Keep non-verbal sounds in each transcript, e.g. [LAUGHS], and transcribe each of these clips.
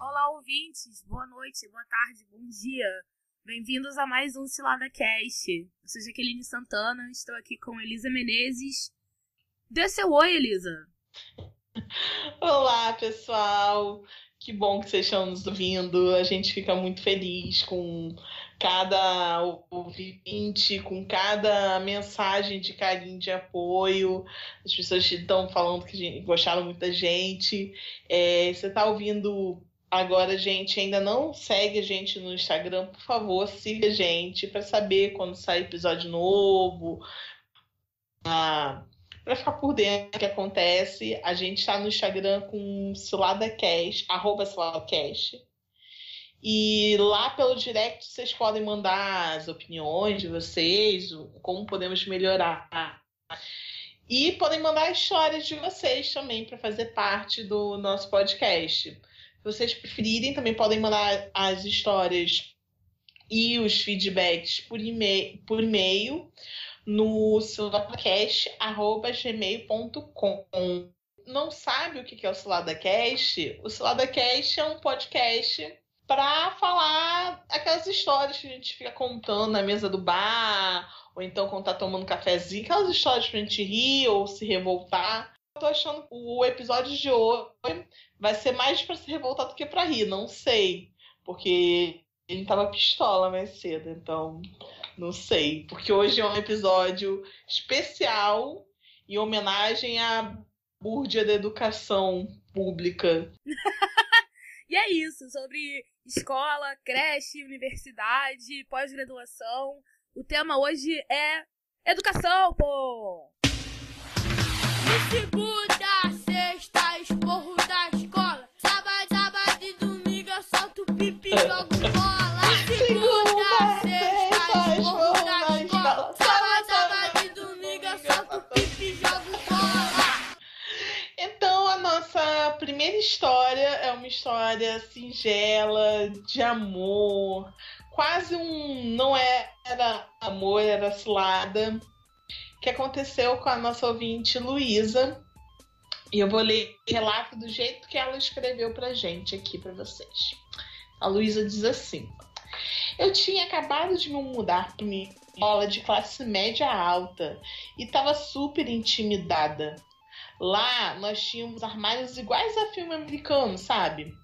Olá, ouvintes. Boa noite, boa tarde, bom dia. Bem-vindos a mais um Cilada Cast. Eu sou Jaqueline Santana, estou aqui com Elisa Menezes. Dê seu oi, Elisa. Olá, pessoal. Que bom que vocês estão nos ouvindo. A gente fica muito feliz com cada ouvinte, com cada mensagem de carinho, de apoio. As pessoas estão falando que gostaram muito da gente. É, você está ouvindo agora, gente, ainda não segue a gente no Instagram, por favor, siga a gente para saber quando sai episódio novo. Ah, para ficar por dentro do que acontece, a gente está no Instagram com SiladaCast, arroba SiladaCast. E lá pelo direct vocês podem mandar as opiniões de vocês, como podemos melhorar. E podem mandar histórias de vocês também para fazer parte do nosso podcast. Se vocês preferirem, também podem mandar as histórias e os feedbacks por e-mail, no ciladacast.gmail.com. Não sabe o que é o CiladaCast? O CiladaCast é um podcast para falar aquelas histórias que a gente fica contando na mesa do bar, ou então quando tá tomando cafezinho, aquelas histórias pra gente rir ou se revoltar. Eu tô achando que o episódio de hoje vai ser mais para se revoltar do que para rir, não sei. Porque ele tava pistola mais cedo, então não sei. Porque hoje é um episódio especial em homenagem à búrdia da educação pública. [LAUGHS] e é isso, sobre escola, creche, universidade, pós-graduação. O tema hoje é educação, pô! De segunda, sexta, esporro da escola. Sábado, sábado e domingo eu solto pipi e jogo bola. Primeira história é uma história singela, de amor, quase um. Não era amor, era cilada, que aconteceu com a nossa ouvinte Luísa. E eu vou ler o relato do jeito que ela escreveu pra gente aqui para vocês. A Luísa diz assim: Eu tinha acabado de me mudar para uma escola de classe média alta e estava super intimidada. Lá nós tínhamos armários iguais a filme americano, sabe?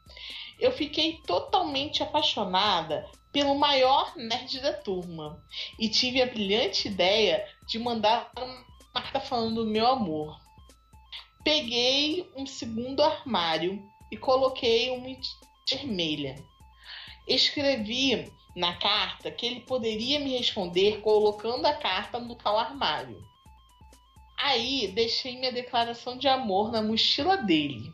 Eu fiquei totalmente apaixonada pelo maior nerd da turma e tive a brilhante ideia de mandar uma carta falando do meu amor. Peguei um segundo armário e coloquei uma vermelha. Escrevi na carta que ele poderia me responder colocando a carta no tal armário. Aí deixei minha declaração de amor na mochila dele.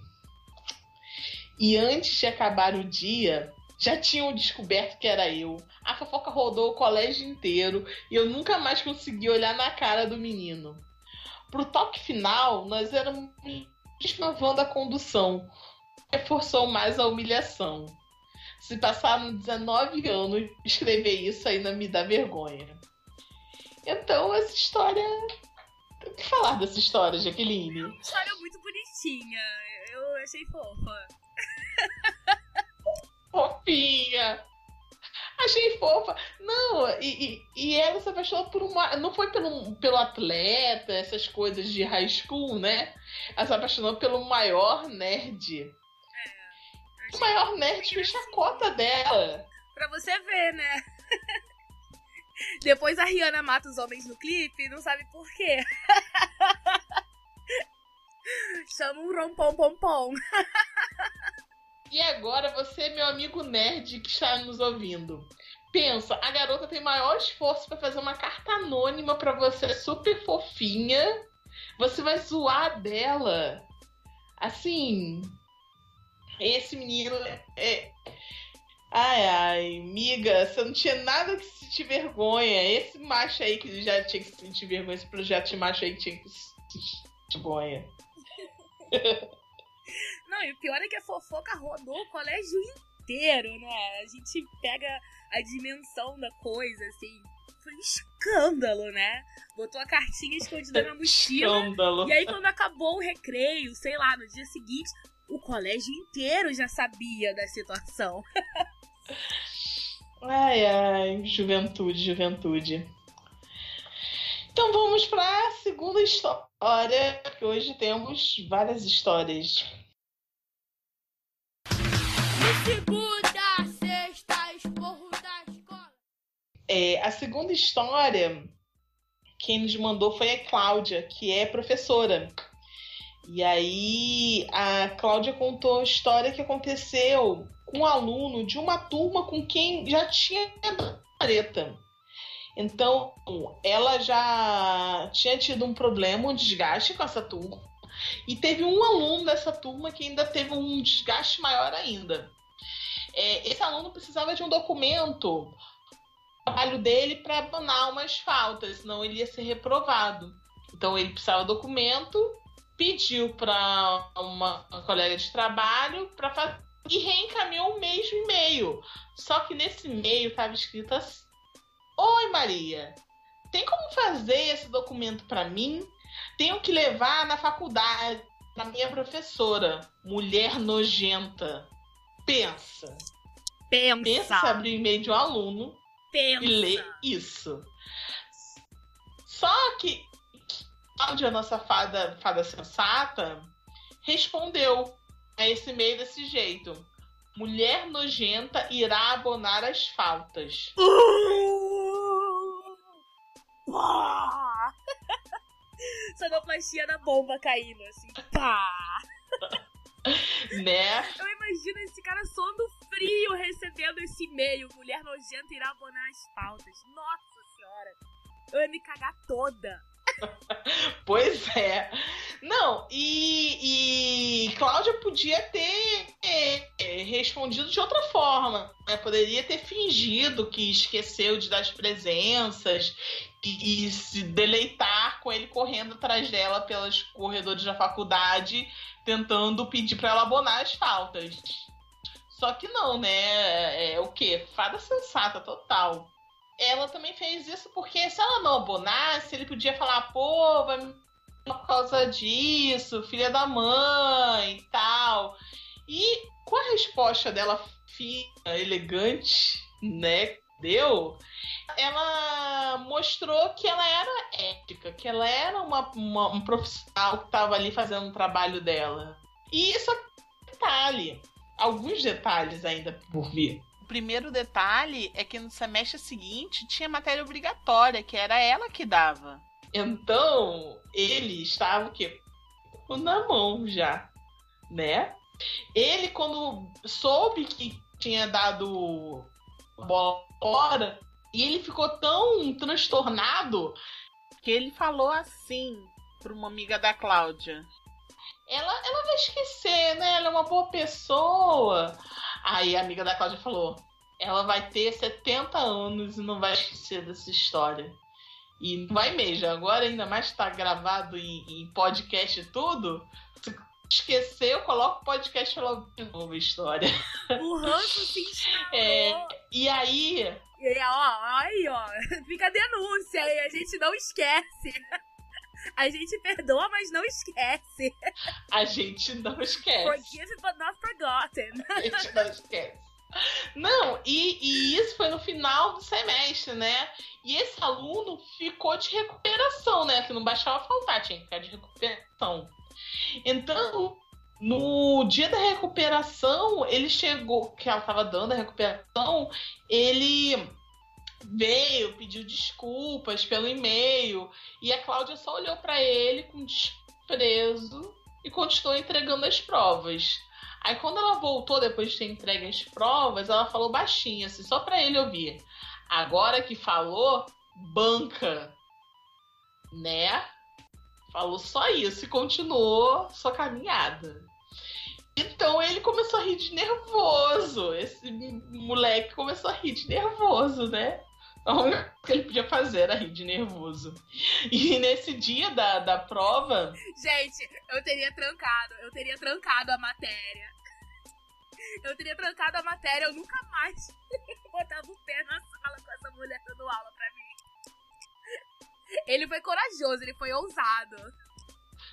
E antes de acabar o dia, já tinham descoberto que era eu. A fofoca rodou o colégio inteiro e eu nunca mais consegui olhar na cara do menino. Pro toque final, nós éramos uma van da condução. Reforçou mais a humilhação. Se passaram 19 anos, escrever isso ainda me dá vergonha. Então, essa história o que falar dessa história, Jaqueline? Uma história muito bonitinha. Eu achei fofa. Fofinha! Achei fofa. Não, e, e, e, ela se apaixonou por uma. Não foi pelo, pelo atleta, essas coisas de high school, né? Ela se apaixonou pelo maior nerd. É, o maior nerd fez chacota dela. Pra você ver, né? [LAUGHS] Depois a Rihanna mata os homens no clipe não sabe por quê. [LAUGHS] Chama um rompom pom pom. E agora você, meu amigo nerd que está nos ouvindo. Pensa, a garota tem maior esforço para fazer uma carta anônima para você, super fofinha. Você vai zoar dela. Assim, esse menino é, Ai, ai, miga, você não tinha nada que sentir vergonha. Esse macho aí que já tinha que sentir vergonha, esse projeto de macho aí que tinha que sentir vergonha. [LAUGHS] Não, e o pior é que a fofoca rodou o colégio inteiro, né? A gente pega a dimensão da coisa, assim. foi um escândalo, né? Botou a cartinha escondida na mochila. Escândalo. E aí, quando acabou o recreio, sei lá, no dia seguinte, o colégio inteiro já sabia da situação. [LAUGHS] Ai, ai, juventude, juventude. Então vamos para a segunda história, que hoje temos várias histórias. De segunda sexta, esporro da escola. É, a segunda história, quem nos mandou foi a Cláudia, que é professora. E aí a Cláudia contou a história que aconteceu com um aluno de uma turma com quem já tinha treta. Então, ela já tinha tido um problema, um desgaste com essa turma. E teve um aluno dessa turma que ainda teve um desgaste maior ainda. É, esse aluno precisava de um documento do trabalho dele para abandonar umas faltas, senão ele ia ser reprovado. Então ele precisava do documento, pediu para uma, uma colega de trabalho para fazer e reencaminhou o mesmo e-mail. Só que nesse e-mail estava escrito assim: Oi Maria, tem como fazer esse documento para mim? Tenho que levar na faculdade para minha professora, mulher nojenta. Pensa. Pensa. Pensa abrir o e-mail de um aluno pensa. e ler isso. Só que Cláudia, nossa fada, fada sensata, respondeu a esse e-mail desse jeito. Mulher nojenta irá abonar as faltas. [LAUGHS] Pá! Sonoplastia da bomba caindo, assim. Pá! [LAUGHS] Né? Eu imagino esse cara sondo frio recebendo esse e-mail. Mulher nojenta irá abonar as pautas. Nossa senhora! Eu ia me cagar toda. [LAUGHS] Pois é. Não, e, e Cláudia podia ter é, é, respondido de outra forma. Né? Poderia ter fingido que esqueceu de dar as presenças e, e se deleitar com ele correndo atrás dela pelos corredores da faculdade, tentando pedir para ela abonar as faltas. Só que não, né? É, é o quê? Fada sensata total ela também fez isso porque se ela não abonasse, ele podia falar, pô, vai por causa disso, filha da mãe e tal. E com a resposta dela fina, elegante, né, deu, ela mostrou que ela era ética, que ela era uma, uma um profissional que estava ali fazendo o trabalho dela. E isso é detalhe, alguns detalhes ainda por vir primeiro detalhe é que no semestre seguinte tinha matéria obrigatória, que era ela que dava. Então, ele estava o quê? Na mão já, né? Ele, quando soube que tinha dado bola fora, e ele ficou tão transtornado que ele falou assim para uma amiga da Cláudia: ela, ela vai esquecer, né? Ela é uma boa pessoa. Aí a amiga da Cláudia falou: ela vai ter 70 anos e não vai esquecer dessa história. E não vai mesmo. Agora, ainda mais tá gravado em, em podcast e tudo. Se esquecer, eu coloco o podcast logo de novo a história. O ranço se. [LAUGHS] É, e aí. E aí, ó, aí, ó. [LAUGHS] Fica a denúncia aí. A gente não esquece. A gente perdoa, mas não esquece. A gente não esquece. Forgive but not forgotten. A gente não esquece. Não, e, e, isso foi no final do semestre, né? E esse aluno ficou de recuperação, né? Que não baixava faltar, tinha que ficar de recuperação. Então, no dia da recuperação, ele chegou, que ela estava dando a recuperação, ele veio, pediu desculpas pelo e-mail, e a Cláudia só olhou para ele com desprezo e continuou entregando as provas. Aí quando ela voltou depois de ter entregue as provas, ela falou baixinho, assim, só para ele ouvir. Agora que falou, banca. Né? Falou só isso e continuou sua caminhada. Então ele começou a rir de nervoso. Esse moleque começou a rir de nervoso, né? A única coisa que ele podia fazer era rir de nervoso. E nesse dia da, da prova. Gente, eu teria trancado, eu teria trancado a matéria. Eu teria trancado a matéria, eu nunca mais [LAUGHS] botava o pé na sala com essa mulher dando aula pra mim. Ele foi corajoso, ele foi ousado.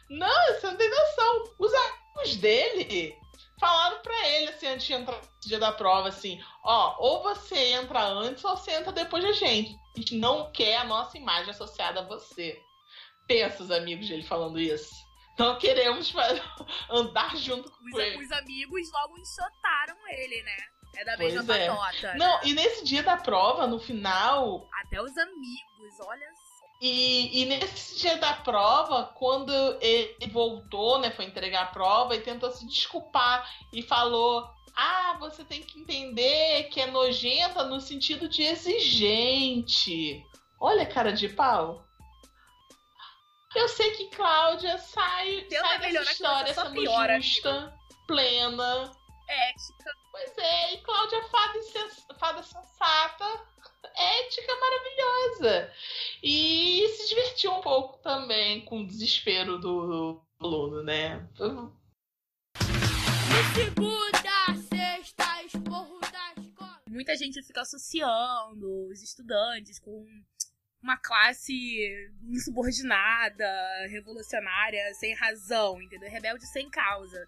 Não, você não tem noção. Os amigos dele falaram pra ele, assim, antes de entrar no dia da prova, assim, ó, ou você entra antes ou você entra depois da gente. A gente não quer a nossa imagem associada a você. Pensa os amigos dele falando isso. Não queremos [LAUGHS] andar junto com Os, ele. os amigos logo enxotaram ele, né? É da Pois mesma é. patota. Não, né? e nesse dia da prova, no final, Até os amigos, olha só. E, e nesse dia da prova, quando ele voltou, né, foi entregar a prova e tentou se desculpar e falou: Ah, você tem que entender que é nojenta no sentido de exigente. Olha, cara de pau. Eu sei que Cláudia sai, Tenta sai dessa que história sendo piora, justa, plena. Ética. Pois é, e Cláudia fada, fada sensata, ética maravilhosa. E se divertiu um pouco também com o desespero do aluno, né? De segunda a sexta, esporro da escola. Muita gente fica associando os estudantes com uma classe insubordinada, revolucionária, sem razão, entendeu? Rebelde sem causa.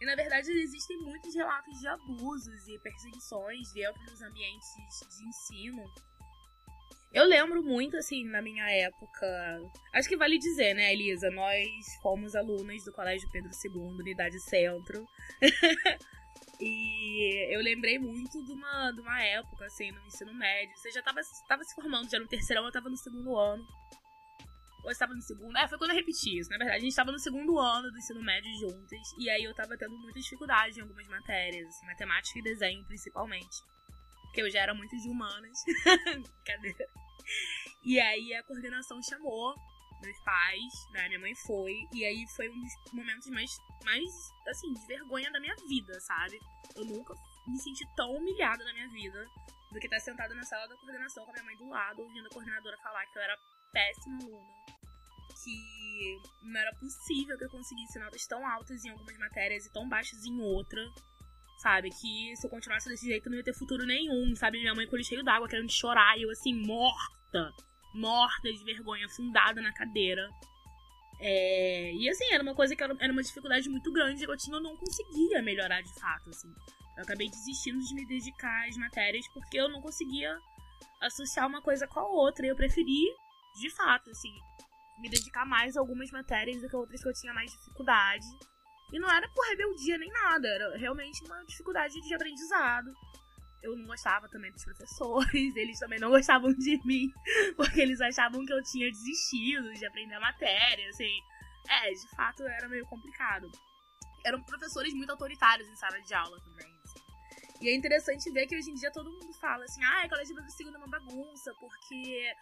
E na verdade existem muitos relatos de abusos e perseguições dentro dos ambientes de ensino. Eu lembro muito, assim, na minha época. Acho que vale dizer, né, Elisa? Nós fomos alunas do Colégio Pedro II, Unidade Centro. [LAUGHS] E eu lembrei muito de uma, de uma época, assim, no ensino médio. Você já tava, tava se formando, já no terceirão, eu tava no segundo ano. Ou estava no segundo. É, foi quando eu repeti isso. Na verdade, a gente tava no segundo ano do ensino médio juntas. E aí eu tava tendo muita dificuldade em algumas matérias, assim, matemática e desenho, principalmente. Porque eu já era muito de humanas. [LAUGHS] Brincadeira. E aí a coordenação chamou meus pais, né? Minha mãe foi. E aí foi um dos momentos mais, mais, assim, de vergonha da minha vida, sabe? Eu nunca me senti tão humilhada na minha vida do que estar sentada na sala da coordenação com a minha mãe do lado, ouvindo a coordenadora falar que eu era péssima aluna. Que não era possível que eu conseguisse notas tão altas em algumas matérias e tão baixas em outra. Sabe? Que se eu continuasse desse jeito não ia ter futuro nenhum, sabe? Minha mãe com cheio d'água, querendo chorar, e eu assim, morta morta de vergonha, afundada na cadeira. É, e assim, era uma coisa que era, uma dificuldade muito grande que eu tinha, eu não conseguia melhorar de fato, assim. Eu acabei desistindo de me dedicar às matérias porque eu não conseguia associar uma coisa com a outra. E eu preferi, de fato, assim, me dedicar mais a algumas matérias do que outras que eu tinha mais dificuldade. E não era por rebeldia nem nada, era realmente uma dificuldade de aprendizado. Eu não gostava também dos professores, [LAUGHS] eles também não gostavam de mim, [LAUGHS] porque eles achavam que eu tinha desistido de aprender a matéria, assim. É, de fato era meio complicado. Eram professores muito autoritários em sala de aula também, assim. E é interessante ver que hoje em dia todo mundo fala assim, ah, a colégio do segundo é uma bagunça, porque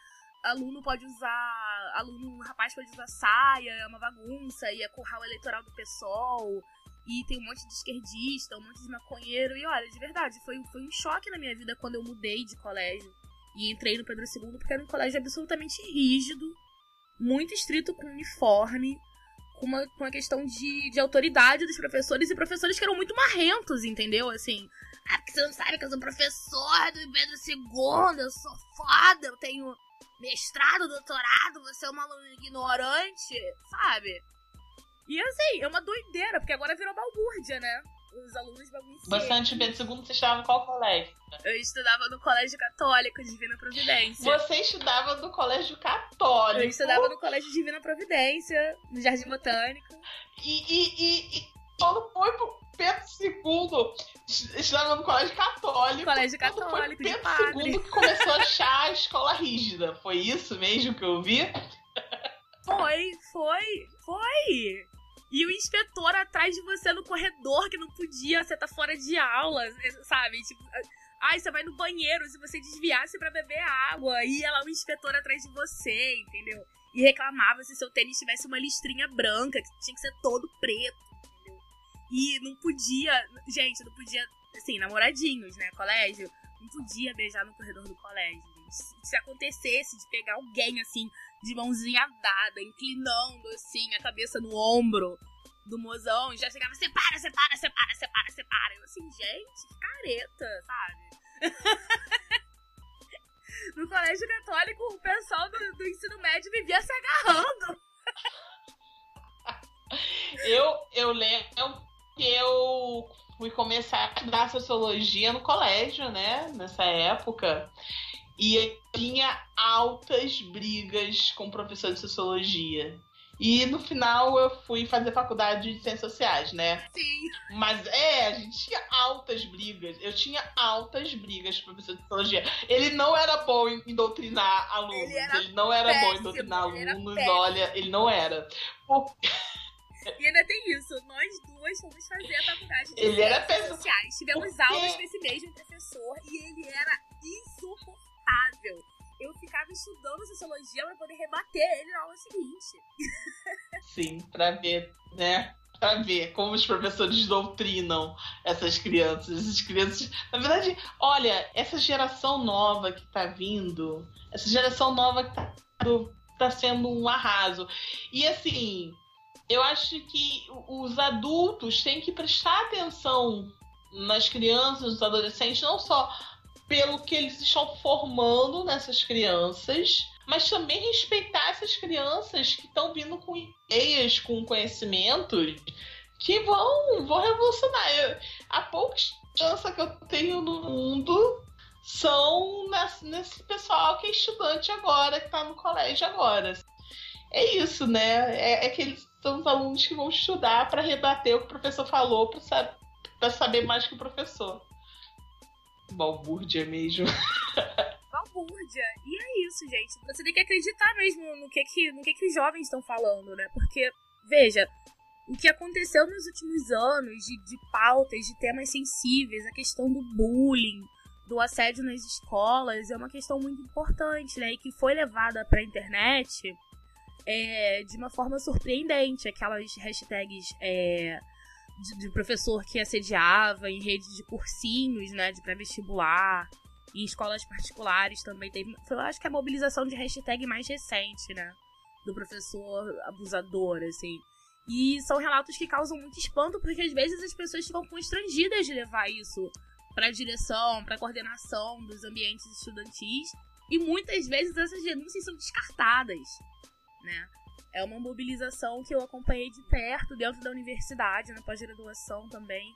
aluno pode usar. Aluno, rapaz pode usar saia, é uma bagunça, e é curral eleitoral do PSOL. E tem um monte de esquerdista, um monte de maconheiro. E olha, de verdade, foi, foi um choque na minha vida quando eu mudei de colégio. E entrei no Pedro II, porque era um colégio absolutamente rígido, muito estrito com uniforme, com uma, uma questão de, de autoridade dos professores, e professores que eram muito marrentos, entendeu? Assim, ah, porque você não sabe que eu sou professor do Pedro II, eu sou foda, eu tenho mestrado, doutorado, você é uma aluna ignorante, sabe? E assim, é uma doideira, porque agora virou balbúrdia, né? Os alunos bagunceiros. Bastante Pedro II, você estava em qual colégio? Eu estudava no Colégio Católico Divina Providência. Você estava no colégio católico. Eu estudava no Colégio Divina Providência, no Jardim Botânico. E, e, e, e foi pro Pedro II, estudava no colégio católico. Colégio foi Católico, de Pedro padre. II que começou a achar a escola rígida. Foi isso mesmo que eu vi? Foi, foi, foi. E o inspetor atrás de você no corredor que não podia, você tá fora de aula, sabe? Tipo, ai, você vai no banheiro, se você desviasse pra beber água, ia lá o inspetor atrás de você, entendeu? E reclamava se seu tênis tivesse uma listrinha branca, que tinha que ser todo preto? E não podia, gente, não podia, assim, namoradinhos, né, colégio, não podia beijar no corredor do colégio, gente. Se acontecesse de pegar alguém, assim, de mãozinha dada, inclinando assim a cabeça no ombro do mozão, e já chegava, separa, separa, separa, separa, separa. Eu assim, gente, que careta, sabe? [LAUGHS] no colégio católico, o pessoal do, do ensino médio vivia se agarrando. Eu, eu lembro que eu fui começar a estudar sociologia no colégio, né? Nessa época. E tinha altas brigas com o professor de sociologia. E no final eu fui fazer faculdade de ciências sociais, né? Sim. Mas é, a gente tinha altas brigas. Eu tinha altas brigas com o professor de sociologia. Ele não era bom em, doutrinar alunos. Ele Ele, não era bom em péssimo, doutrinar alunos. péssimo. Olha, ele não era. Por- E ainda tem isso, nós duas fomos fazer a faculdade de Ele era péssimo. sociais. Tivemos aulas com esse mesmo professor e ele era insuportável. Eu ficava estudando sociologia pra poder rebater ele na aula seguinte. [LAUGHS] Sim, pra ver, né? Pra ver como os professores doutrinam essas crianças. Essas crianças. Na verdade, olha, essa geração nova que tá vindo, essa geração nova que tá, tá sendo um arraso. E assim, eu acho que os adultos têm que prestar atenção nas crianças, nos adolescentes, não só pelo que eles estão formando nessas crianças, mas também respeitar essas crianças que estão vindo com ideias, com conhecimentos que vão, vão revolucionar. Eu, a pouca esperança que eu tenho no mundo são nesse, nesse pessoal que é estudante agora, que está no colégio agora. É isso, né? É, é que eles são os alunos que vão estudar para rebater o que o professor falou, para pra saber mais que o professor. Balbúrdia mesmo. [LAUGHS] balbúrdia. E é isso, gente. Você tem que acreditar mesmo no que, que, no que, que os jovens estão falando, né? Porque, veja, o que aconteceu nos últimos anos de, de pautas, de temas sensíveis, a questão do bullying, do assédio nas escolas, é uma questão muito importante, né? E que foi levada pra internet é, de uma forma surpreendente. Aquelas hashtags é, de, de professor que assediava em rede de cursinhos, né? De pré-vestibular. Em escolas particulares também teve. Foi, eu acho que a mobilização de hashtag mais recente, né? Do professor abusador, assim. E são relatos que causam muito espanto, porque às vezes as pessoas ficam constrangidas de levar isso para direção, para coordenação dos ambientes estudantis. E muitas vezes essas denúncias são descartadas, né? É uma mobilização que eu acompanhei de perto dentro da universidade, na pós-graduação também,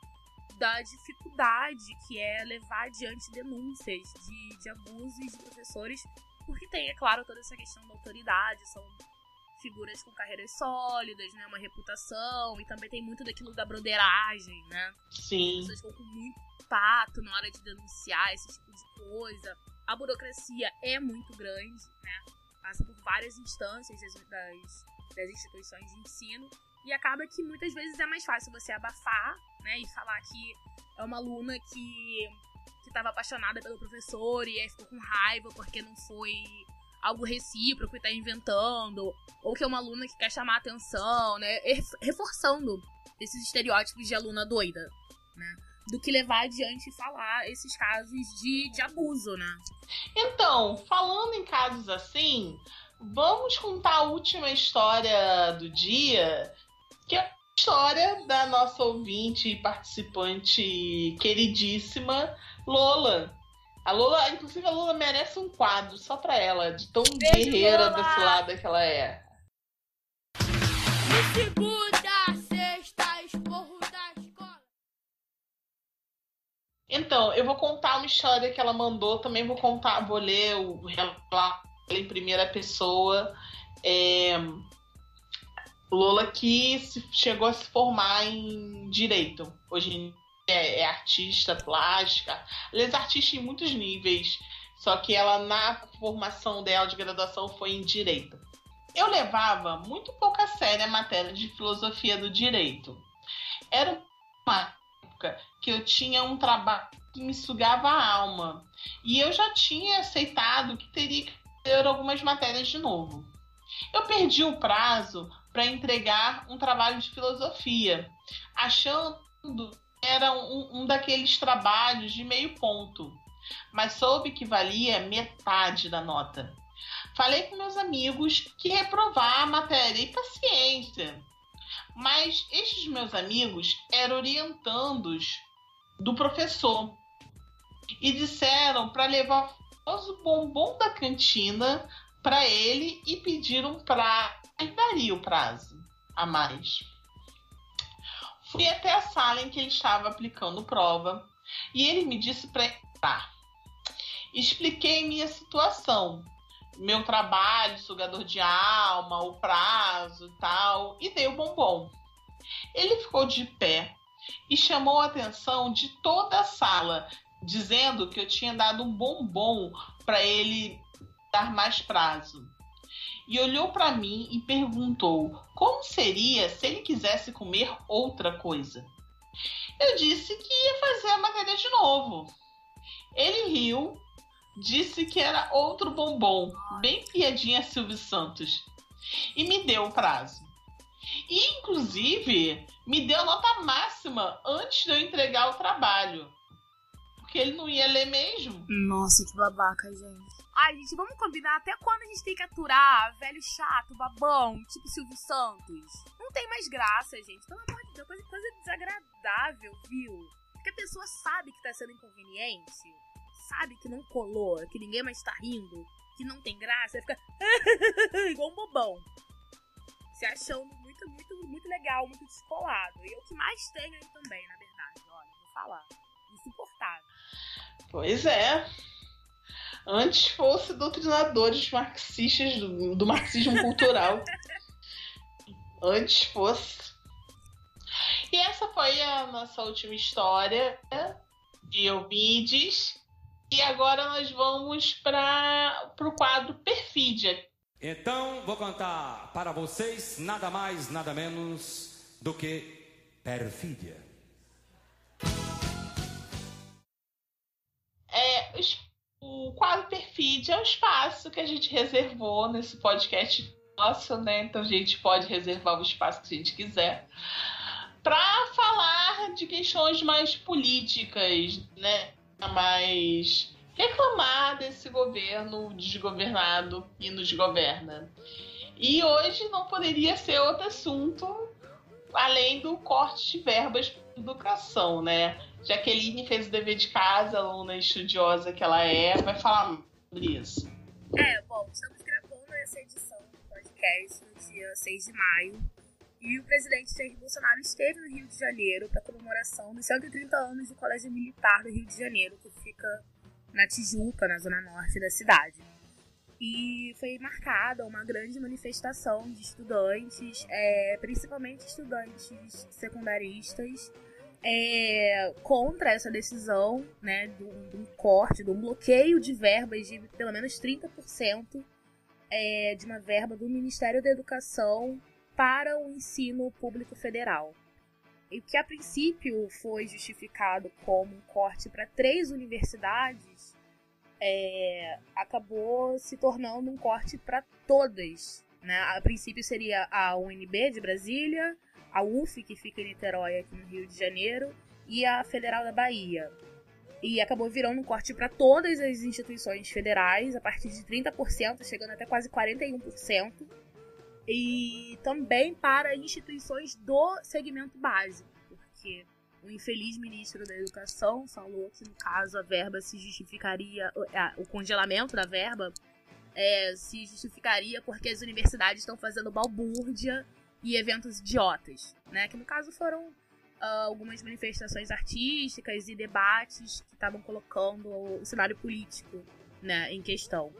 da dificuldade que é levar adiante denúncias de, de abusos de professores, porque tem, é claro, toda essa questão da autoridade, são figuras com carreiras sólidas, né, uma reputação, e também tem muito daquilo da broderagem, né? Sim. As pessoas ficam com muito tato na hora de denunciar esse tipo de coisa. A burocracia é muito grande, né? Passa por várias instâncias das, das, das instituições de ensino. E acaba que muitas vezes é mais fácil você abafar, né? E falar que é uma aluna que que estava apaixonada pelo professor e aí ficou com raiva porque não foi algo recíproco e tá inventando, ou que é uma aluna que quer chamar atenção, né? Reforçando esses estereótipos de aluna doida, né? Do que levar adiante e falar esses casos de, de abuso, né? Então, falando em casos assim, vamos contar a última história do dia, que é a história da nossa ouvinte e participante queridíssima, Lola. A Lola, inclusive a Lola merece um quadro só pra ela, de tão Beijo, guerreira Lola! desfilada que ela é. De segunda Então, eu vou contar uma história que ela mandou, também vou contar, vou ler o relato em primeira pessoa. É, Lola que se- chegou a se formar em direito. Hoje é, é artista plástica, aliás, artista em muitos níveis. Só que ela, na formação dela de graduação, foi em direito. Eu levava muito pouco a sério a matéria de filosofia do direito. Era uma época que eu tinha um trabalho que me sugava a alma. E eu já tinha aceitado que teria que ter algumas matérias de novo. Eu perdi o prazo para entregar um trabalho de filosofia, achando que era um, um daqueles trabalhos de meio ponto, mas soube que valia metade da nota. Falei com meus amigos que reprovar a matéria e paciência. Mas estes meus amigos eram orientandos do professor e disseram para levar o famoso bombom da cantina para ele e pediram para daria o prazo a mais. Fui até a sala em que ele estava aplicando prova e ele me disse para entrar. Expliquei minha situação, meu trabalho, sugador de alma, o prazo e tal, e dei o bombom. Ele ficou de pé e chamou a atenção de toda a sala, dizendo que eu tinha dado um bombom para ele dar mais prazo. E olhou para mim e perguntou como seria se ele quisesse comer outra coisa. Eu disse que ia fazer a matéria de novo. Ele riu, disse que era outro bombom, bem piadinha Silvio Santos, e me deu o prazo. E, inclusive, me deu nota máxima antes de eu entregar o trabalho. Porque ele não ia ler mesmo. Nossa, que babaca, gente. Ai, gente, vamos combinar até quando a gente tem que aturar velho chato, babão, tipo Silvio Santos. Não tem mais graça, gente. Pelo amor de Deus, coisa, coisa desagradável, viu? Porque a pessoa sabe que tá sendo inconveniente, sabe que não colou, que ninguém mais tá rindo, que não tem graça, fica [LAUGHS] igual um bobão. Se achando muito, muito, muito legal, muito descolado. E é o que mais tem aí também, na verdade. Olha, vou falar. Insuportável. Pois é. Antes fosse doutrinadores marxistas do, do marxismo cultural. [LAUGHS] Antes fosse. E essa foi a nossa última história de Ovides. E agora nós vamos para o quadro Perfídia. Então vou contar para vocês nada mais, nada menos do que Perfídia. É, o quadro Perfídia é o espaço que a gente reservou nesse podcast nosso, né? Então a gente pode reservar o espaço que a gente quiser para falar de questões mais políticas, né? Mais reclamar desse governo desgovernado e nos governa. E hoje não poderia ser outro assunto além do corte de verbas para educação, né? Jaqueline fez o dever de casa, aluna estudiosa que ela é, vai falar sobre isso. É, bom, estamos gravando essa edição do podcast no dia 6 de maio. E o presidente Jair Bolsonaro esteve no Rio de Janeiro para comemoração dos 130 anos do Colégio Militar do Rio de Janeiro, que fica na Tijuca, na zona norte da cidade. E foi marcada uma grande manifestação de estudantes, é, principalmente estudantes secundaristas, é, contra essa decisão né, de um, corte, de um bloqueio de verbas de pelo menos 30% é, de uma verba do Ministério da Educação para o ensino público federal. E que a princípio foi justificado como um corte para três universidades, é, acabou se tornando um corte para todas. Né? A princípio seria a UNB de Brasília, a UF, que fica em Niterói, aqui no Rio de Janeiro, e a Federal da Bahia. E acabou virando um corte para todas as instituições federais, a partir de 30%, chegando até quase 41%. E também para instituições do segmento básico, porque o infeliz ministro da Educação falou que, no caso, a verba se justificaria, o congelamento da verba é, se justificaria porque as universidades estão fazendo balbúrdia e eventos idiotas, né? Que no caso foram uh, algumas manifestações artísticas e debates que estavam colocando o cenário político, né, em questão.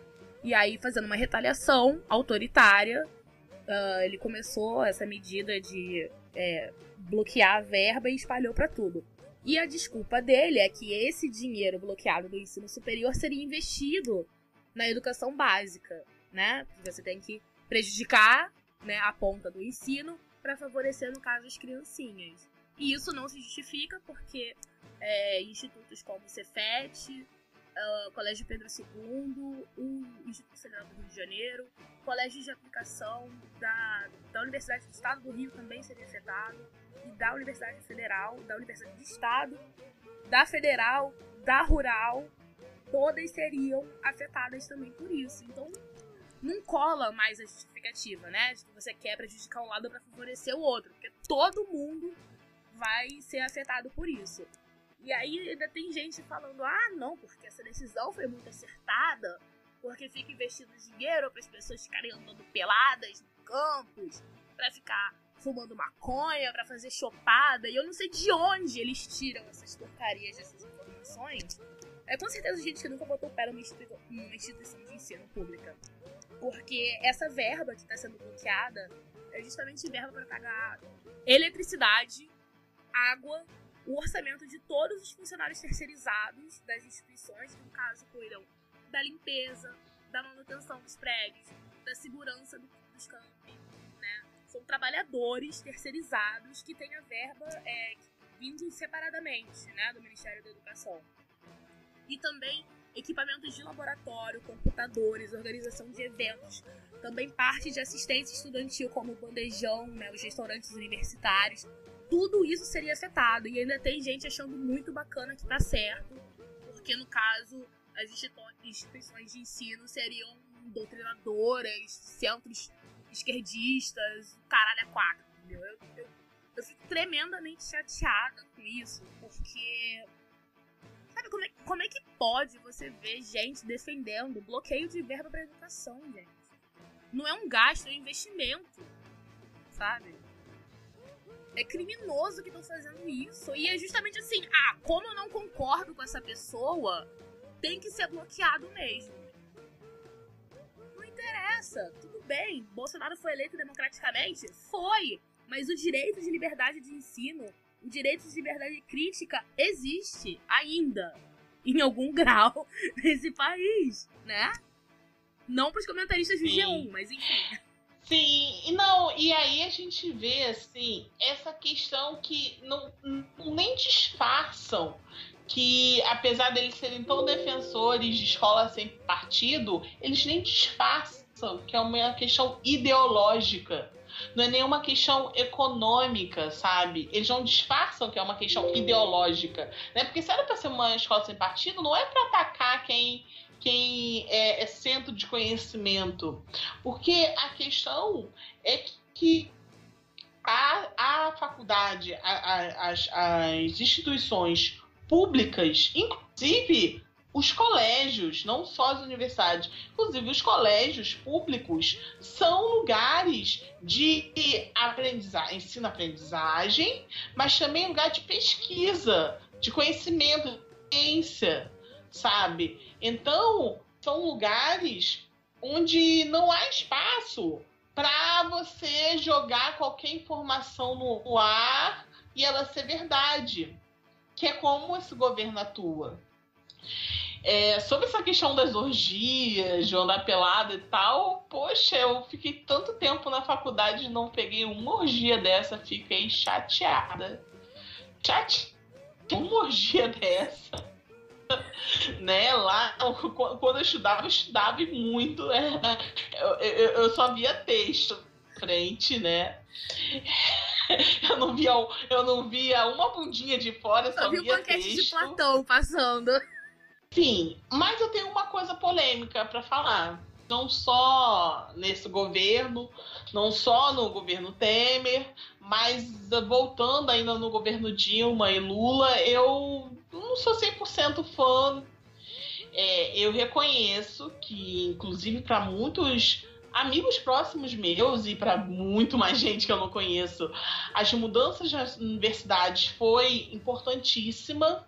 E aí, fazendo uma retaliação autoritária, uh, ele começou essa medida de é, bloquear a verba e espalhou para tudo. E a desculpa dele é que esse dinheiro bloqueado do ensino superior seria investido na educação básica, né? Você tem que prejudicar né, a ponta do ensino para favorecer, no caso, as criancinhas. E isso não se justifica porque é, institutos como o Cefet, uh, Colégio Pedro II, o Instituto Federal do Rio de Janeiro, colégios de aplicação da, da Universidade do Estado do Rio também seria afetado, e da Universidade Federal, da Universidade do Estado, da Federal, da Rural, todas seriam afetadas também por isso. Então, não cola mais a justificativa, né? De que você quer prejudicar um lado para favorecer o outro, porque todo mundo vai ser afetado por isso. E aí ainda tem gente falando: ah, não, porque essa decisão foi muito acertada, porque fica investindo dinheiro para as pessoas ficarem andando peladas no campus, para ficar fumando maconha, para fazer chopada, e eu não sei de onde eles tiram essas porcarias dessas informações. É com certeza gente que nunca botou pé numa numa instituição de ensino pública. Porque essa verba que está sendo bloqueada é justamente verba para pagar eletricidade, água, o orçamento de todos os funcionários terceirizados das instituições, que no caso cuidam da limpeza, da manutenção dos prédios, da segurança do, dos campos, né? São trabalhadores terceirizados que têm a verba é, vindo separadamente, né, do Ministério da Educação. E também equipamentos de laboratório, computadores, organização de eventos, também parte de assistência estudantil como o bandejão, né, os restaurantes universitários. Tudo isso seria afetado e ainda tem gente achando muito bacana que tá certo, porque no caso as instituições de ensino seriam doutrinadoras, centros esquerdistas, caralho a quatro, entendeu? Eu, eu, eu fico tremendamente chateada com isso, porque. Sabe, como é, como é que pode você ver gente defendendo bloqueio de verba pra educação, gente? Não é um gasto, é um investimento, sabe? É criminoso que estão fazendo isso. E é justamente assim, ah, como eu não concordo com essa pessoa, tem que ser bloqueado mesmo. Não interessa, tudo bem. Bolsonaro foi eleito democraticamente? Foi. Mas o direito de liberdade de ensino, o direito de liberdade crítica existe ainda, em algum [LAUGHS] grau, nesse país, né? Não para os comentaristas de G1, mas enfim. Sim, não, e aí gente vê assim, essa questão que não, não nem disfarçam que, apesar deles serem tão defensores de escola sem partido, eles nem disfarçam que é uma questão ideológica. Não é nenhuma questão econômica, sabe? Eles não disfarçam que é uma questão ideológica. Né? Porque se era para ser uma escola sem partido, não é para atacar quem quem é, é, centro de conhecimento. Porque a questão é que a, a faculdade, a, a, as, as instituições públicas, inclusive os colégios, não só as universidades, inclusive os colégios públicos são lugares de aprendizagem, ensino-aprendizagem, mas também lugar de pesquisa, de conhecimento, de ciência, sabe? Então, são lugares onde não há espaço para você jogar qualquer informação no ar e ela ser verdade que é como esse governo atua. É, sobre essa questão das orgias, de andar pelado e tal, poxa, eu fiquei tanto tempo na faculdade e não peguei uma orgia dessa, fiquei chateada. Chate? Uma orgia dessa. [LAUGHS] né, lá, quando eu estudava, eu estudava muito, é, eu, eu, eu só via texto frente, né? [LAUGHS] eu não via, eu não via uma bundinha de fora, só, só via o texto. de Platão passando. Sim, mas eu tenho uma coisa polêmica para falar. Não só nesse governo, não só no governo Temer, mas voltando ainda no governo Dilma e Lula, eu não sou 100% fã. É, eu reconheço que, inclusive, para muitos amigos próximos meus e para muito mais gente que eu não conheço, as mudanças nas universidades foi importantíssima.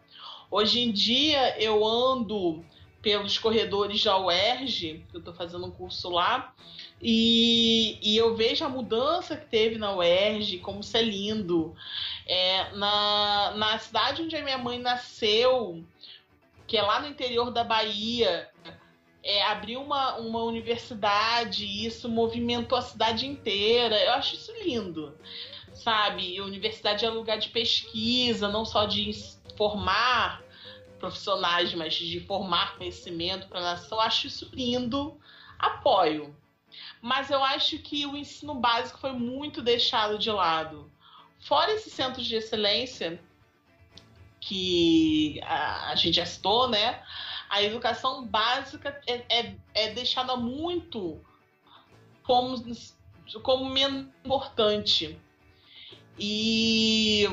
Hoje em dia eu ando pelos corredores da UERJ, que eu estou fazendo um curso lá, e, e, eu vejo a mudança que teve na UERJ, como isso é lindo. É, na, na cidade onde a minha mãe nasceu, que é lá no interior da Bahia, é, abriu uma, uma universidade e isso movimentou a cidade inteira. Eu acho isso lindo, sabe? A universidade é lugar de pesquisa, não só de formar profissionais, mas de formar conhecimento para a nação. Acho isso lindo, apoio. Mas eu acho que o ensino básico foi muito deixado de lado. Fora esses centros de excelência que a, a gente já citou, né? a educação básica é, é, é deixada muito como, como menos importante. E,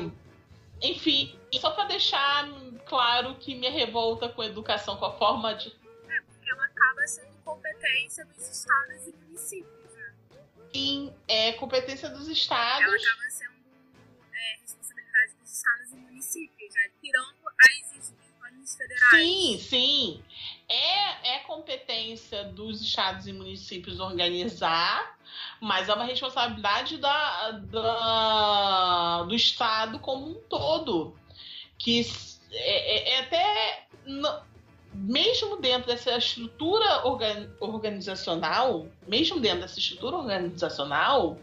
enfim, só para deixar claro que minha revolta com a educação, com a forma de. É, porque ela acaba sendo competência dos estados e municípios, né? Sim, é competência dos Ela estados. acaba sendo é, responsabilidade dos estados e municípios, né? Tirando as instituições federais. Sim, sim. É, é competência dos estados e municípios organizar, mas é uma responsabilidade da, da- do estado como um todo. Que é, é- é até. n- Mesmo dentro dessa estrutura organ- organizacional, mesmo dentro dessa estrutura organizacional,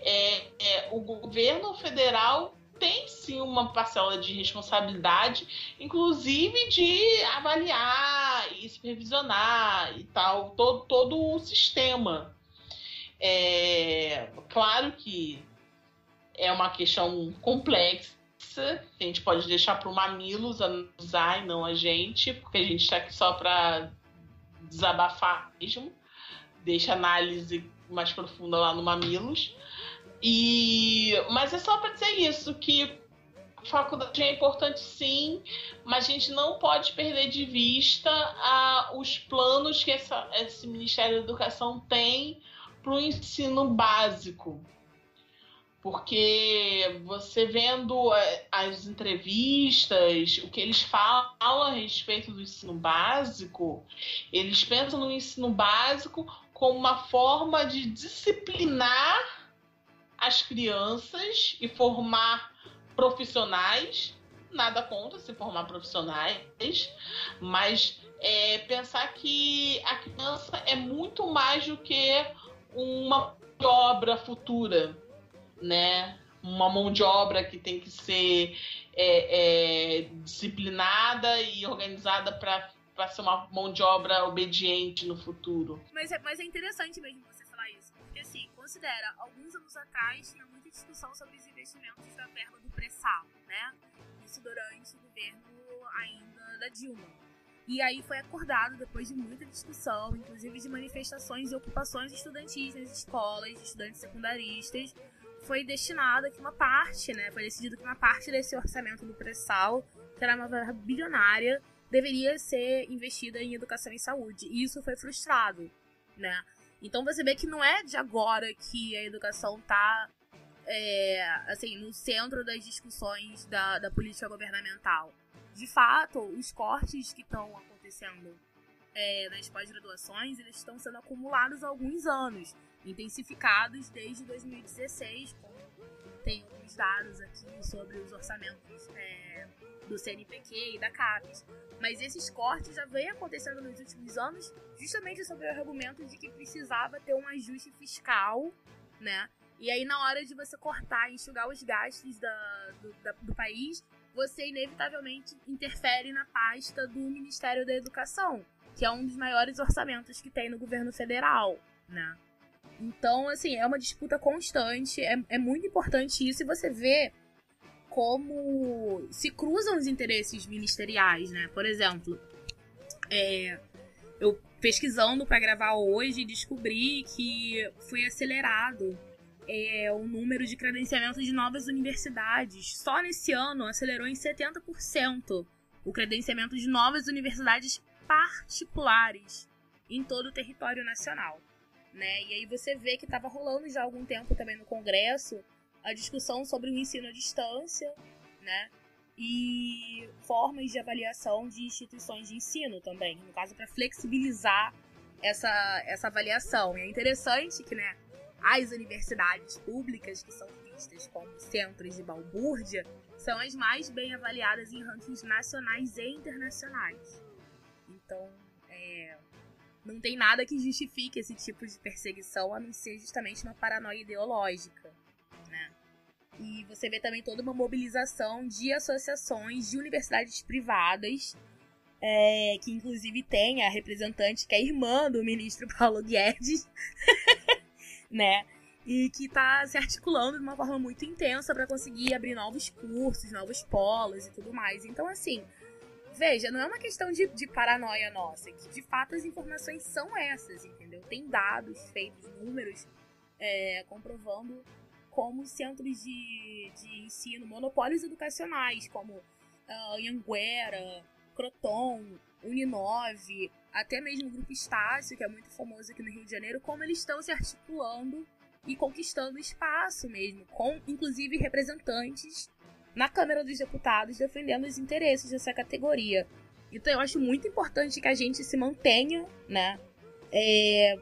é, é, o governo federal tem sim uma parcela de responsabilidade inclusive de avaliar e supervisionar e tal, todo, todo o sistema. É, claro que é uma questão complexa, a gente pode deixar para o Mamilos analisar e não a gente, porque a gente está aqui só para desabafar mesmo, deixa a análise mais profunda lá no Mamilos. E, mas é só para dizer isso, que faculdade é importante sim, mas a gente não pode perder de vista os planos que essa- esse Ministério da Educação tem para o ensino básico. Porque você vendo eh, as entrevistas, o que eles falam a respeito do ensino básico, eles pensam no ensino básico como uma forma de disciplinar as crianças e formar profissionais, nada contra se formar profissionais, mas é, pensar que a criança é muito mais do que uma obra futura, né? Uma mão de obra que tem que ser é, é, disciplinada e organizada para ser uma mão de obra obediente no futuro. Mas é, mas é interessante mesmo você falar isso, porque assim, considera, alguns anos atrás tinha muita discussão sobre os investimentos da verba do pré-sal, né? Isso durante o governo ainda da Dilma. E aí foi acordado, depois de muita discussão, inclusive de manifestações e ocupações estudantis nas escolas, estudantes secundaristas, foi destinada que uma parte, né? Foi decidido que uma parte desse orçamento do pré-sal, que era uma verba bilionária, deveria ser investida em educação e saúde. E isso foi frustrado, né? Então você vê que não é de agora que a educação tá é, assim, no centro das discussões da, da política governamental. De fato, os cortes que estão acontecendo é, nas pós-graduações, eles estão sendo acumulados há alguns anos, intensificados desde 2016, como tem alguns dados aqui sobre os orçamentos é, do CNPq e da CAPES. Mas esses cortes já vêm acontecendo nos últimos anos, justamente sobre o argumento de que precisava ter um ajuste fiscal, né? E aí, na hora de você cortar enxugar os gastos da, do, da- do país, você inevitavelmente interfere na pasta do Ministério da Educação, que é um dos maiores orçamentos que tem no governo federal, né? Então, assim, é uma disputa constante, é, é muito importante isso, e você vê como se cruzam os interesses ministeriais, né? Por exemplo, é, eu pesquisando para gravar hoje descobri que foi acelerado é, o número de credenciamentos de novas universidades. Só nesse ano acelerou em 70% o credenciamento de novas universidades particulares em todo o território nacional. Né? E aí você vê que estava rolando já há algum tempo também no Congresso a discussão sobre o ensino à distância, né? E formas de avaliação de instituições de ensino também, no caso para flexibilizar essa, essa avaliação. E é interessante que, né, as universidades públicas que são vistas como centros de balbúrdia são as mais bem avaliadas em rankings nacionais e internacionais. Então, é, não tem nada que justifique esse tipo de perseguição a não ser justamente uma paranoia ideológica, né? E você vê também toda uma mobilização de associações de universidades privadas, é, que inclusive tem a representante que é irmã do ministro [LAUGHS] Paulo Guedes, [LAUGHS] né? E que está se articulando de uma forma muito intensa para conseguir abrir novos cursos, novos polos e tudo mais. Então, assim, veja, não é uma questão de, de paranoia nossa, que de fato as informações são essas, entendeu? Tem dados feitos, números é, comprovando como centros de, de ensino, monopólios educacionais, como uh, Anhanguera, Croton, Uninove, até mesmo o Grupo Estácio, que é muito famoso aqui no Rio de Janeiro, como eles estão se articulando e conquistando espaço mesmo, com inclusive representantes na Câmara dos Deputados defendendo os interesses dessa categoria. Então eu acho muito importante que a gente se mantenha, né? É,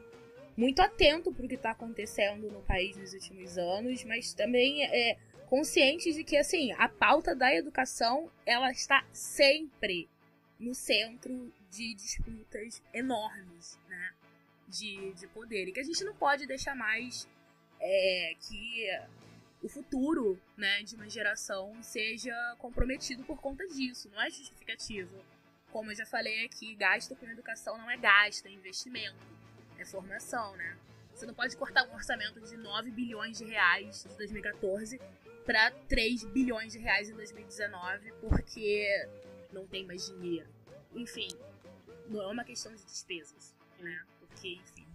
muito atento para o que está acontecendo no país nos últimos anos, mas também é consciente de que assim a pauta da educação ela está sempre no centro de disputas enormes, né? De, de poder e que a gente não pode deixar mais é, que o futuro né, de uma geração seja comprometido por conta disso. Não é justificativo. Como eu já falei aqui, gasto com educação não é gasto, é investimento, é formação, né? Você não pode cortar um orçamento de 9 bilhões de reais de 2014 para 3 bilhões de reais em 2019 porque não tem mais dinheiro. Enfim, não é uma questão de despesas, né? Porque, enfim,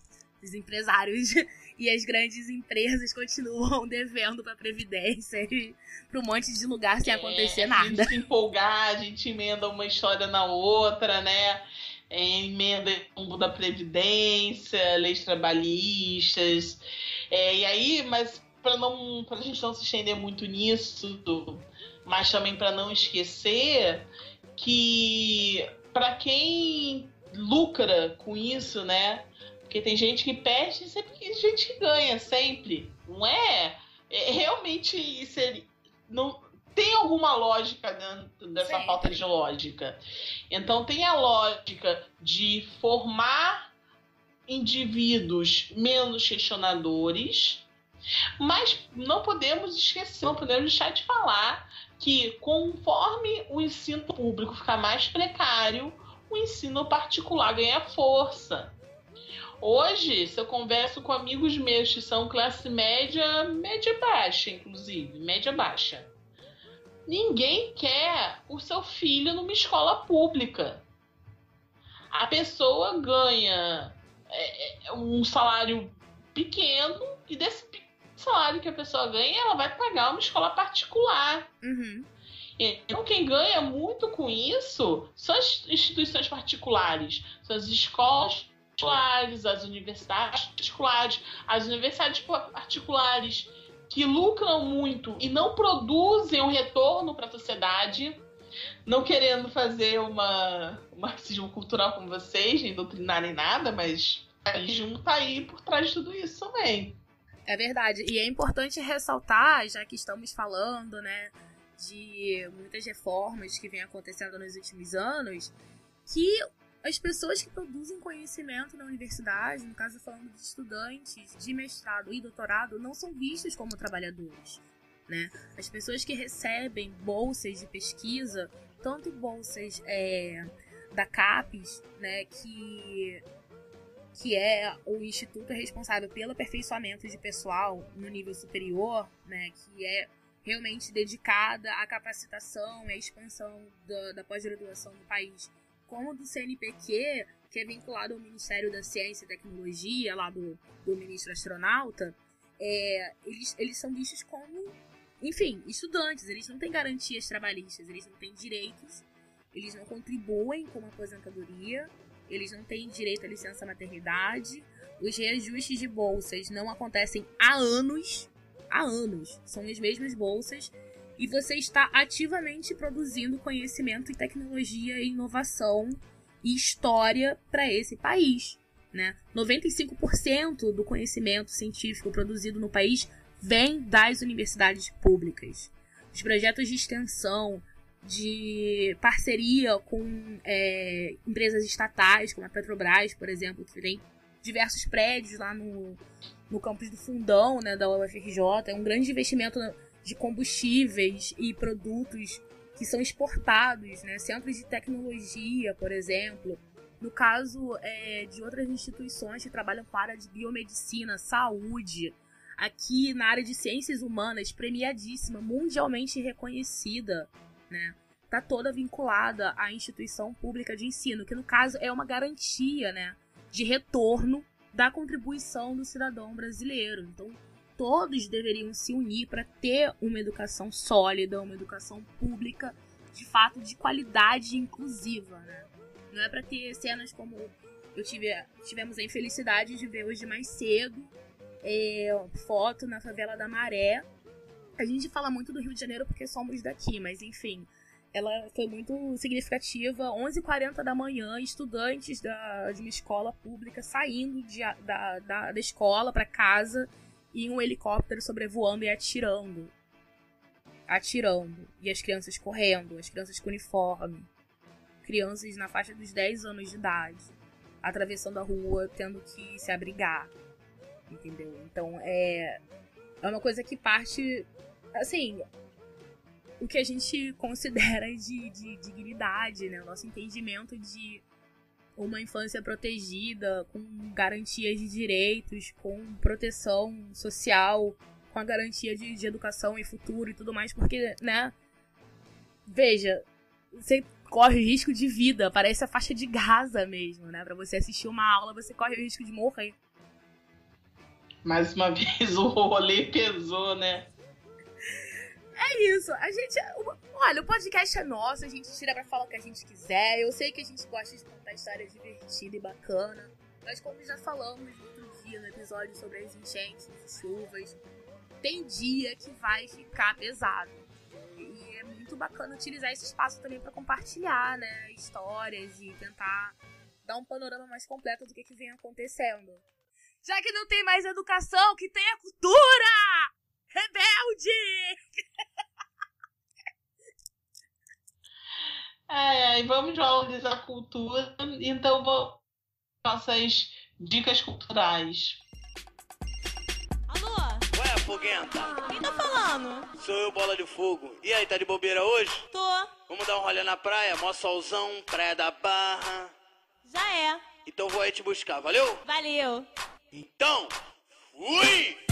os empresários e as grandes empresas continuam [LAUGHS] devendo para previdência e para um monte de lugar sem é, acontecer nada. A gente se empolgar, a gente emenda uma história na outra, né? É, emenda o da previdência, leis trabalhistas. É, e aí, mas para não, a gente não se estender muito nisso, mas também para não esquecer que para quem lucra com isso, né? Porque tem gente que perde e sempre tem gente que ganha, sempre. Não é? é realmente seria, não tem alguma lógica dentro dessa Sim. falta de lógica. Então tem a lógica de formar indivíduos menos questionadores, mas não podemos esquecer, não podemos deixar de falar que conforme o ensino público ficar mais precário, o ensino particular ganha força. Hoje, se eu converso com amigos meus que são classe média, média baixa, inclusive, média baixa, ninguém quer o seu filho numa escola pública. A pessoa ganha é, é, um salário pequeno e desse salário que a pessoa ganha, ela vai pagar uma escola particular. Uhum. Então, quem ganha muito com isso são as instituições particulares, são as escolas particulares, as universidades particulares, as universidades particulares que lucram muito e não produzem um retorno para a sociedade, não querendo fazer uma um marxismo cultural com vocês, nem doutrinar nem nada, mas a religião está aí por trás de tudo isso também. É verdade. E é importante ressaltar, já que estamos falando, né, de muitas reformas que vêm acontecendo nos últimos anos, que as pessoas que produzem conhecimento na universidade, no caso falando de estudantes de mestrado e doutorado, não são vistas como trabalhadores. Né? As pessoas que recebem bolsas de pesquisa, tanto bolsas é, da CAPES, né, que, que é o instituto responsável pelo aperfeiçoamento de pessoal no nível superior, né, que é realmente dedicada à capacitação e à expansão da, da pós-graduação no país como do CNPq, que é vinculado ao Ministério da Ciência e Tecnologia, lá do, do ministro astronauta, é, eles, eles são vistos como, enfim, estudantes. Eles não têm garantias trabalhistas, eles não têm direitos, eles não contribuem com a aposentadoria, eles não têm direito à licença maternidade. Os reajustes de bolsas não acontecem há anos. Há anos. São as mesmas bolsas e você está ativamente produzindo conhecimento tecnologia inovação e história para esse país. Né? 95% do conhecimento científico produzido no país vem das universidades públicas. Os projetos de extensão, de parceria com é, empresas estatais, como a Petrobras, por exemplo, que tem diversos prédios lá no, no campus do Fundão né, da UFRJ, é um grande investimento de combustíveis e produtos que são exportados, né? Centros de tecnologia, por exemplo. No caso é, de outras instituições que trabalham com a área de biomedicina, saúde, aqui na área de ciências humanas, premiadíssima, mundialmente reconhecida, né? Tá toda vinculada à instituição pública de ensino, que no caso é uma garantia, né, de retorno da contribuição do cidadão brasileiro. Então, todos deveriam se unir para ter uma educação sólida, uma educação pública de fato de qualidade inclusiva, né? Não é para ter cenas como eu tive, tivemos a infelicidade de ver hoje mais cedo é, foto na favela da Maré. A gente fala muito do Rio de Janeiro porque somos daqui, mas enfim, ela foi muito significativa. 11h40 da manhã, estudantes da, de uma escola pública saindo de, da, da, da escola para casa e um helicóptero sobrevoando e atirando. Atirando. E as crianças correndo, as crianças com uniforme. Crianças na faixa dos 10 anos de idade, atravessando a rua, tendo que se abrigar. Entendeu? Então é. É uma coisa que parte. Assim, o que a gente [LAUGHS] considera de, de dignidade, né? O nosso entendimento de uma infância protegida, com garantias de direitos, com proteção social, com a garantia de, de educação e futuro e tudo mais, porque, né? Veja, você corre o risco de vida, parece a faixa de Gaza mesmo, né? Para você assistir uma aula, você corre o risco de morrer. Mais uma [LAUGHS] vez o rolê pesou, né? É isso. A gente. Olha, o podcast é nosso, a gente tira pra falar o que a gente quiser. Eu sei que a gente gosta de contar história divertida e bacana. Mas como já falamos outro dia, no episódio sobre as enchentes e chuvas, tem dia que vai ficar pesado. E é muito bacana utilizar esse espaço também para compartilhar, né? Histórias e tentar dar um panorama mais completo do que, que vem acontecendo. Já que não tem mais educação, que tenha cultura! Rebelde! [LAUGHS] É, e vamos valorizar a cultura, então vou nossas dicas culturais. Alô? Ué, foguenta, Quem tá falando? sou eu, bola de fogo. E aí, tá de bobeira hoje? Tô. Vamos dar um rolê na praia, mó solzão, praia da barra. Já é. Então vou aí te buscar, valeu? Valeu. Então, fui!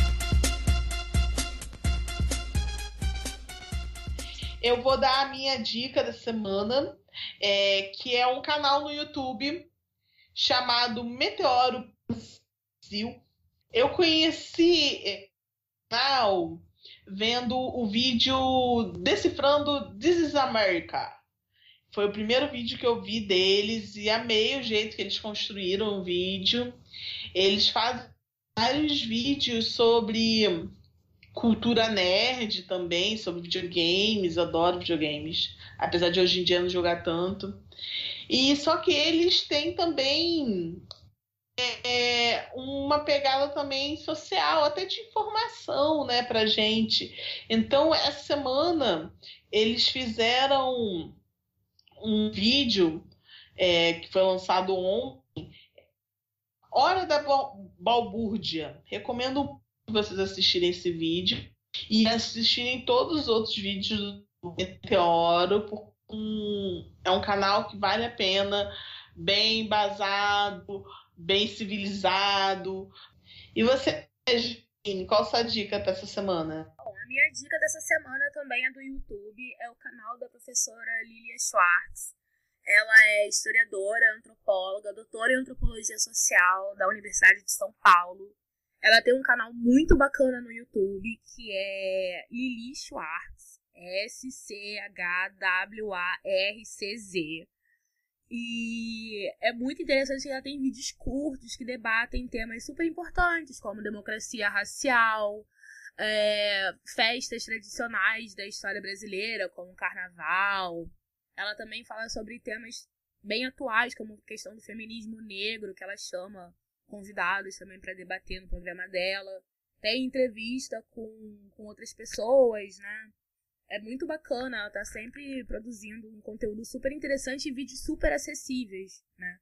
Eu vou dar a minha dica da semana, é, que é um canal no YouTube chamado Meteoro Brasil. Eu conheci canal vendo o vídeo Decifrando This is America. Foi o primeiro vídeo que eu vi deles e amei o jeito que eles construíram o vídeo. Eles fazem vários vídeos sobre cultura nerd também, sobre videogames, adoro videogames, apesar de hoje em dia não jogar tanto. E só que eles têm também é, uma pegada também social, até de informação, né, pra gente. Então, essa semana eles fizeram um vídeo é, que foi lançado ontem, Hora da Bal- Balbúrdia. Recomendo vocês assistirem esse vídeo e assistirem todos os outros vídeos do Meteoro. por um- é um canal que vale a pena, bem embasado, bem civilizado. E você, Gine, qual sua dica para essa semana? A minha dica dessa semana também é do YouTube, é o canal da professora Lilia Schwartz. Ela é historiadora, antropóloga, doutora em antropologia social da Universidade de São Paulo. Ela tem um canal muito bacana no YouTube que é Lili Schwartz, S-C-H-W-A-R-C-Z. E é muito interessante que ela tem vídeos curtos que debatem temas super importantes, como democracia racial, é, festas tradicionais da história brasileira, como carnaval. Ela também fala sobre temas bem atuais, como questão do feminismo negro, que ela chama convidados também para debater no programa dela. Tem entrevista com, com outras pessoas, né? É muito bacana, ela tá sempre produzindo um conteúdo super interessante e vídeos super acessíveis, né?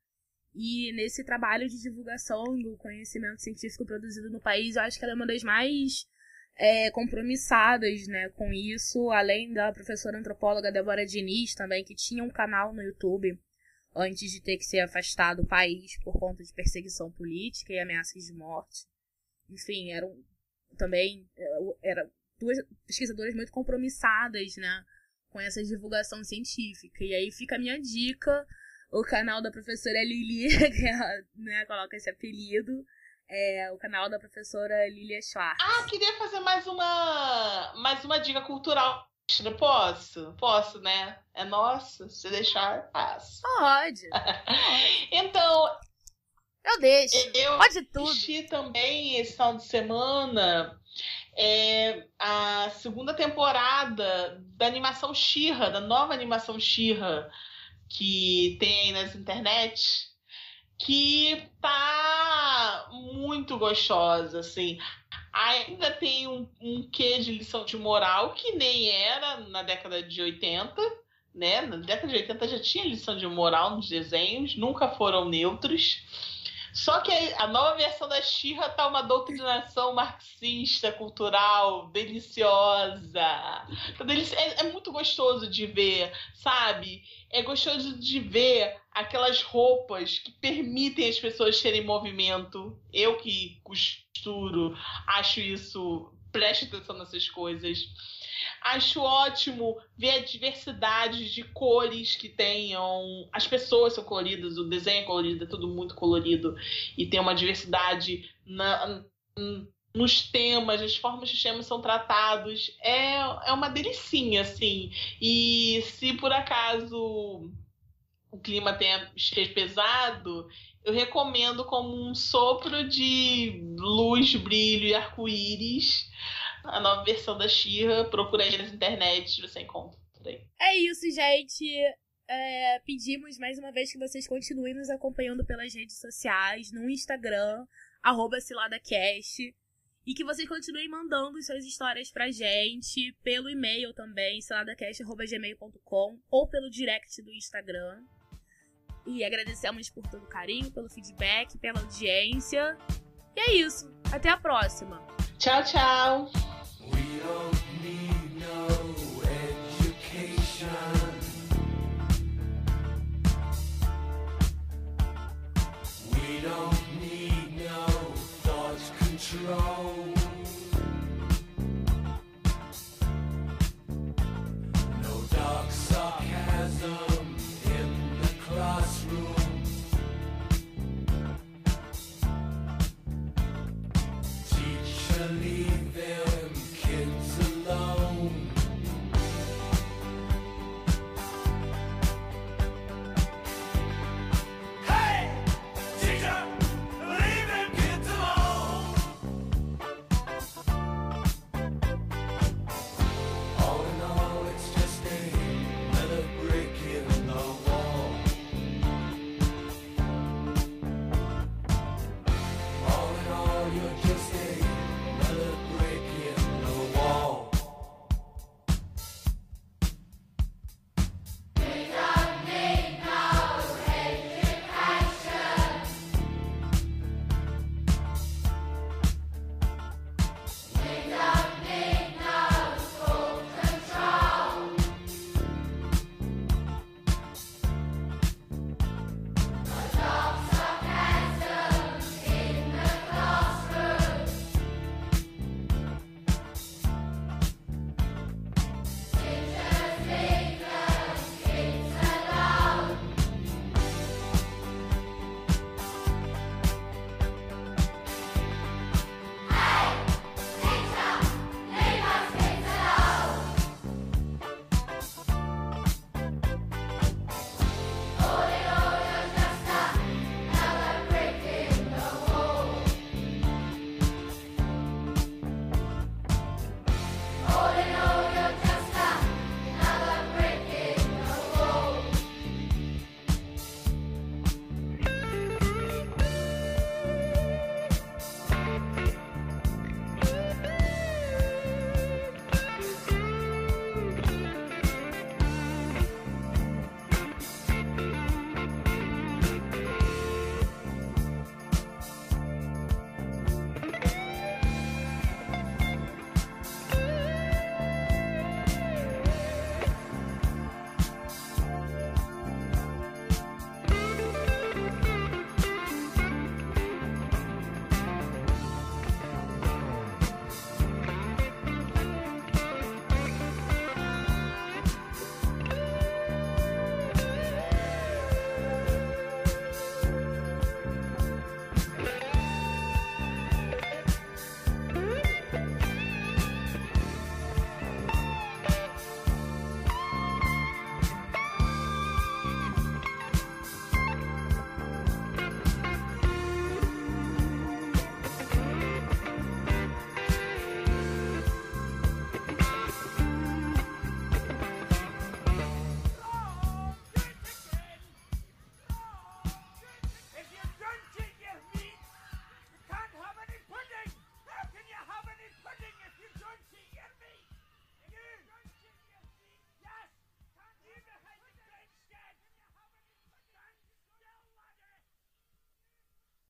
E nesse trabalho de divulgação do conhecimento científico produzido no país, eu acho que ela é uma das mais é, compromissadas né, com isso, além da professora antropóloga Débora Diniz também, que tinha um canal no YouTube antes de ter que ser afastado do país por conta de perseguição política e ameaças de morte. Enfim, eram também era duas pesquisadoras muito compromissadas né, com essa divulgação científica. E aí fica a minha dica, o canal da professora Lili, [LAUGHS] que ela né, coloca esse apelido, é o canal da professora Lilia Schwartz. Ah, queria fazer mais uma, mais uma dica cultural? Posso? Posso, né? É nosso. Se deixar, passo. [LAUGHS] Pode. Então, Eu deixo. eu Pode tudo. assisti também esse final de semana é, a segunda temporada da animação Shira, da nova animação Shira que tem aí nas internet, que tá muito gostosa, assim. Ainda tem um, um quê de lição de moral que nem era na década de 80, né? Na década de 80 já tinha lição de moral nos desenhos, nunca foram neutros. Só que a nova versão da Xirra tá uma doutrinação marxista, cultural, deliciosa. Tá É, é muito gostoso de ver, sabe? É gostoso de ver aquelas roupas que permitem as pessoas terem movimento. Eu que costuro, acho isso. Preste atenção nessas coisas. Acho ótimo ver a diversidade de cores que tenham. As pessoas são coloridas, o desenho é colorido, é tudo muito colorido. E tem uma diversidade na- nos temas, as formas que os temas são tratados. É, é uma delicinha, assim. E se por acaso o clima tenha pesado, eu recomendo como um sopro de luz, brilho e arco-íris a nova versão da Xirra. Procura aí nas internet, você encontra. É isso, gente. É, pedimos mais uma vez que vocês continuem nos acompanhando pelas redes sociais, no Instagram, arroba CiladaCast. E que vocês continuem mandando suas histórias pra gente pelo e-mail também, ciladacast.gmail.com ou pelo direct do Instagram. E agradecemos por todo o carinho, pelo feedback, pela audiência. E é isso. Até a próxima. Tchau, tchau! We don't need no education. We don't need no thought control.